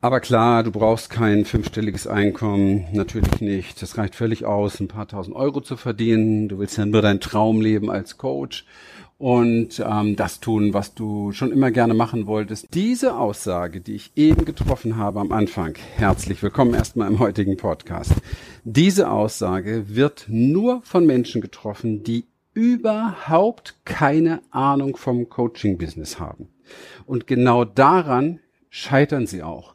Aber klar, du brauchst kein fünfstelliges Einkommen, natürlich nicht. Das reicht völlig aus, ein paar tausend Euro zu verdienen. Du willst ja nur dein Traumleben als Coach und ähm, das tun, was du schon immer gerne machen wolltest. Diese Aussage, die ich eben getroffen habe am Anfang, herzlich willkommen erstmal im heutigen Podcast. Diese Aussage wird nur von Menschen getroffen, die überhaupt keine Ahnung vom Coaching-Business haben. Und genau daran scheitern sie auch.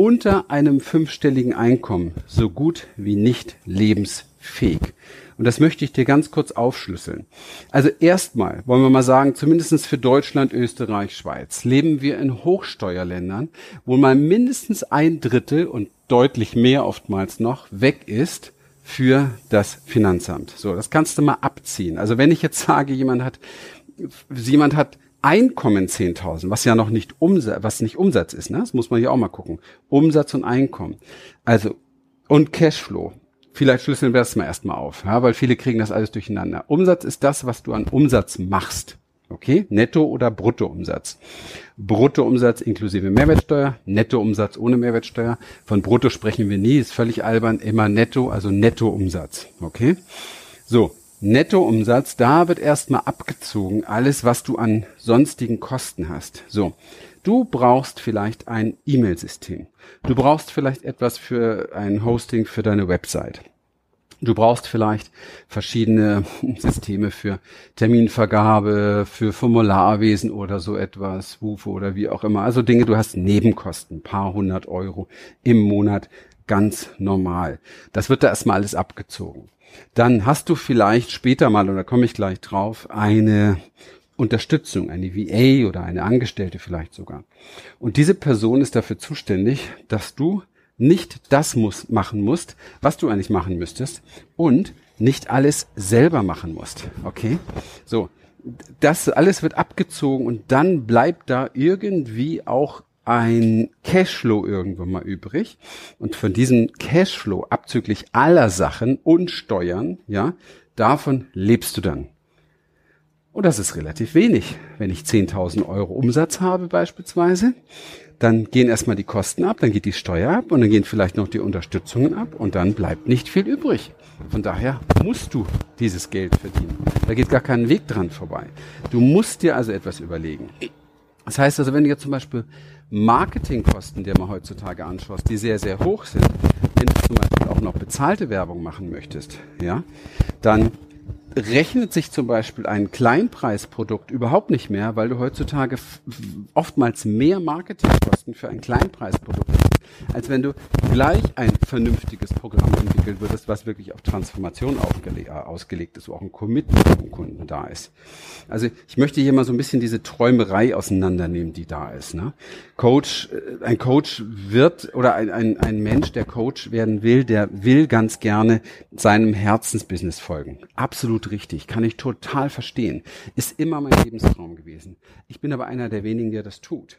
unter einem fünfstelligen Einkommen so gut wie nicht lebensfähig. Und das möchte ich dir ganz kurz aufschlüsseln. Also erstmal wollen wir mal sagen, zumindestens für Deutschland, Österreich, Schweiz leben wir in Hochsteuerländern, wo mal mindestens ein Drittel und deutlich mehr oftmals noch weg ist für das Finanzamt. So, das kannst du mal abziehen. Also wenn ich jetzt sage, jemand hat, jemand hat Einkommen 10.000, was ja noch nicht Umsatz, was nicht Umsatz ist, ne? Das muss man hier auch mal gucken. Umsatz und Einkommen. Also, und Cashflow. Vielleicht schlüsseln wir das mal erstmal auf, ja, weil viele kriegen das alles durcheinander. Umsatz ist das, was du an Umsatz machst. Okay? Netto- oder Bruttoumsatz. Bruttoumsatz inklusive Mehrwertsteuer, Nettoumsatz ohne Mehrwertsteuer. Von Brutto sprechen wir nie, ist völlig albern, immer Netto, also Nettoumsatz. Okay? So, Nettoumsatz, da wird erstmal abgezogen alles, was du an sonstigen Kosten hast. So. Du brauchst vielleicht ein E-Mail-System. Du brauchst vielleicht etwas für ein Hosting für deine Website. Du brauchst vielleicht verschiedene Systeme für Terminvergabe, für Formularwesen oder so etwas, WUFO oder wie auch immer. Also Dinge, du hast Nebenkosten, paar hundert Euro im Monat, ganz normal. Das wird da erstmal alles abgezogen. Dann hast du vielleicht später mal, oder komme ich gleich drauf, eine Unterstützung, eine VA oder eine Angestellte vielleicht sogar. Und diese Person ist dafür zuständig, dass du nicht das muss, machen musst, was du eigentlich machen müsstest und nicht alles selber machen musst. Okay? So. Das alles wird abgezogen und dann bleibt da irgendwie auch ein Cashflow irgendwann mal übrig. Und von diesem Cashflow abzüglich aller Sachen und Steuern, ja, davon lebst du dann. Und das ist relativ wenig. Wenn ich 10.000 Euro Umsatz habe beispielsweise, dann gehen erstmal die Kosten ab, dann geht die Steuer ab und dann gehen vielleicht noch die Unterstützungen ab und dann bleibt nicht viel übrig. Von daher musst du dieses Geld verdienen. Da geht gar kein Weg dran vorbei. Du musst dir also etwas überlegen. Das heißt also, wenn du jetzt zum Beispiel Marketingkosten, die man heutzutage anschaust, die sehr, sehr hoch sind, wenn du zum Beispiel auch noch bezahlte Werbung machen möchtest, ja, dann rechnet sich zum Beispiel ein Kleinpreisprodukt überhaupt nicht mehr, weil du heutzutage oftmals mehr Marketingkosten für ein Kleinpreisprodukt hast, als wenn du gleich ein vernünftiges Programm entwickeln würdest, was wirklich auf Transformation äh, ausgelegt ist, wo auch ein Commitment vom Kunden da ist. Also ich möchte hier mal so ein bisschen diese Träumerei auseinandernehmen, die da ist. Ne? Coach, äh, ein Coach wird oder ein, ein, ein Mensch, der Coach werden will, der will ganz gerne seinem Herzensbusiness folgen. Absolut richtig, kann ich total verstehen. Ist immer mein Lebenstraum gewesen. Ich bin aber einer der wenigen, der das tut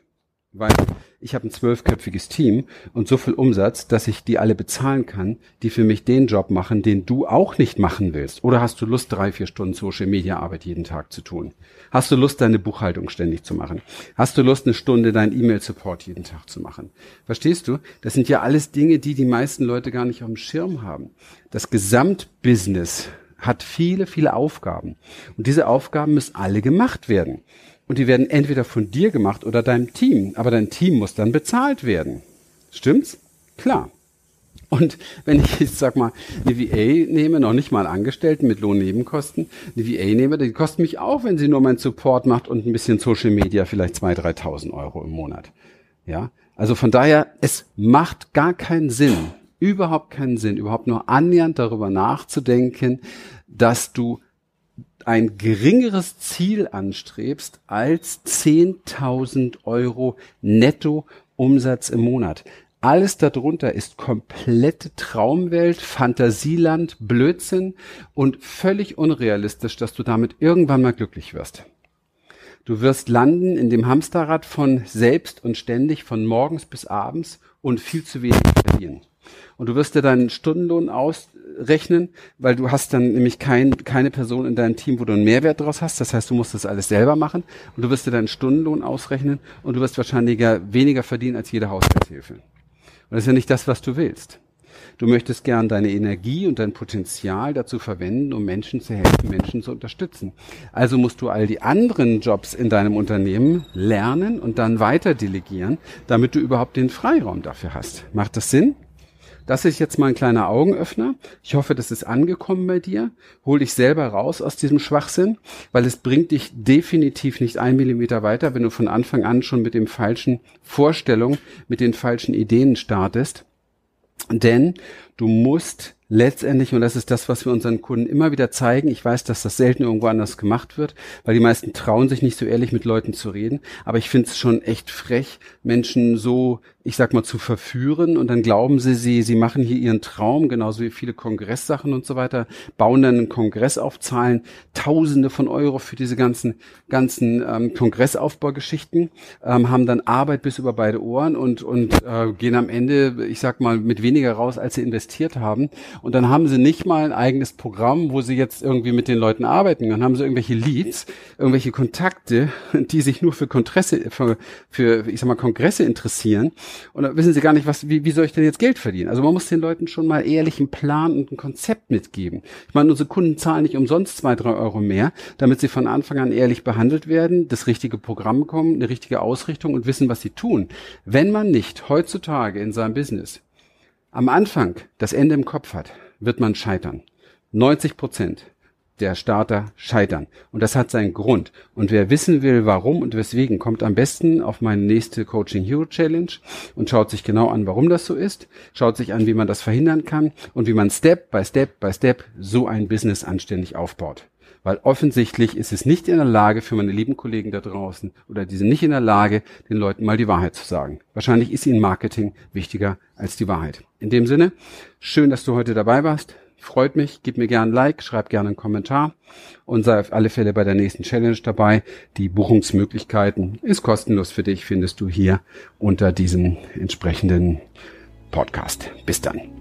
weil ich habe ein zwölfköpfiges Team und so viel Umsatz, dass ich die alle bezahlen kann, die für mich den Job machen, den du auch nicht machen willst. Oder hast du Lust, drei, vier Stunden Social Media Arbeit jeden Tag zu tun? Hast du Lust, deine Buchhaltung ständig zu machen? Hast du Lust, eine Stunde deinen E-Mail-Support jeden Tag zu machen? Verstehst du? Das sind ja alles Dinge, die die meisten Leute gar nicht auf dem Schirm haben. Das Gesamtbusiness hat viele, viele Aufgaben. Und diese Aufgaben müssen alle gemacht werden. Und die werden entweder von dir gemacht oder deinem Team. Aber dein Team muss dann bezahlt werden. Stimmt's? Klar. Und wenn ich jetzt sag mal eine VA nehme, noch nicht mal Angestellten mit Lohnnebenkosten, eine VA nehme, die kostet mich auch, wenn sie nur meinen Support macht und ein bisschen Social Media, vielleicht 2.000, 3.000 Euro im Monat. Ja, also von daher, es macht gar keinen Sinn, überhaupt keinen Sinn, überhaupt nur annähernd darüber nachzudenken, dass du ein geringeres Ziel anstrebst als 10.000 Euro netto Umsatz im Monat. Alles darunter ist komplette Traumwelt, Fantasieland, Blödsinn und völlig unrealistisch, dass du damit irgendwann mal glücklich wirst. Du wirst landen in dem Hamsterrad von selbst und ständig von morgens bis abends und viel zu wenig verdienen. Und du wirst dir deinen Stundenlohn ausrechnen, weil du hast dann nämlich kein, keine Person in deinem Team, wo du einen Mehrwert draus hast. Das heißt, du musst das alles selber machen. Und du wirst dir deinen Stundenlohn ausrechnen und du wirst wahrscheinlich weniger verdienen als jede Haushaltshilfe. Und das ist ja nicht das, was du willst. Du möchtest gern deine Energie und dein Potenzial dazu verwenden, um Menschen zu helfen, Menschen zu unterstützen. Also musst du all die anderen Jobs in deinem Unternehmen lernen und dann weiter delegieren, damit du überhaupt den Freiraum dafür hast. Macht das Sinn? Das ist jetzt mal ein kleiner Augenöffner. Ich hoffe, das ist angekommen bei dir. Hol dich selber raus aus diesem Schwachsinn, weil es bringt dich definitiv nicht ein Millimeter weiter, wenn du von Anfang an schon mit dem falschen Vorstellung, mit den falschen Ideen startest. Denn du musst letztendlich, und das ist das, was wir unseren Kunden immer wieder zeigen, ich weiß, dass das selten irgendwo anders gemacht wird, weil die meisten trauen sich nicht so ehrlich mit Leuten zu reden, aber ich finde es schon echt frech, Menschen so ich sag mal, zu verführen und dann glauben sie, sie, sie machen hier ihren Traum, genauso wie viele Kongresssachen und so weiter, bauen dann einen Kongress auf, zahlen Tausende von Euro für diese ganzen, ganzen ähm, Kongressaufbaugeschichten, ähm, haben dann Arbeit bis über beide Ohren und, und äh, gehen am Ende, ich sag mal, mit weniger raus, als sie investiert haben. Und dann haben sie nicht mal ein eigenes Programm, wo sie jetzt irgendwie mit den Leuten arbeiten. Dann haben sie irgendwelche Leads, irgendwelche Kontakte, die sich nur für Kongresse, für, für ich sag mal, Kongresse interessieren und dann wissen sie gar nicht, was, wie, wie soll ich denn jetzt Geld verdienen? Also man muss den Leuten schon mal ehrlich einen Plan und ein Konzept mitgeben. Ich meine, unsere Kunden zahlen nicht umsonst zwei, drei Euro mehr, damit sie von Anfang an ehrlich behandelt werden, das richtige Programm bekommen, eine richtige Ausrichtung und wissen, was sie tun. Wenn man nicht heutzutage in seinem Business am Anfang das Ende im Kopf hat, wird man scheitern. 90 Prozent der Starter scheitern. Und das hat seinen Grund. Und wer wissen will, warum und weswegen, kommt am besten auf meine nächste Coaching Hero Challenge und schaut sich genau an, warum das so ist, schaut sich an, wie man das verhindern kann und wie man Step by Step by Step so ein Business anständig aufbaut. Weil offensichtlich ist es nicht in der Lage für meine lieben Kollegen da draußen oder die sind nicht in der Lage, den Leuten mal die Wahrheit zu sagen. Wahrscheinlich ist ihnen Marketing wichtiger als die Wahrheit. In dem Sinne, schön, dass du heute dabei warst. Freut mich, gib mir gerne ein Like, schreib gerne einen Kommentar und sei auf alle Fälle bei der nächsten Challenge dabei. Die Buchungsmöglichkeiten ist kostenlos für dich, findest du hier unter diesem entsprechenden Podcast. Bis dann.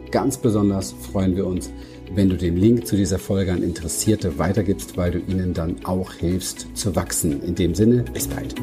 Ganz besonders freuen wir uns, wenn du den Link zu dieser Folge an Interessierte weitergibst, weil du ihnen dann auch hilfst zu wachsen. In dem Sinne, bis bald.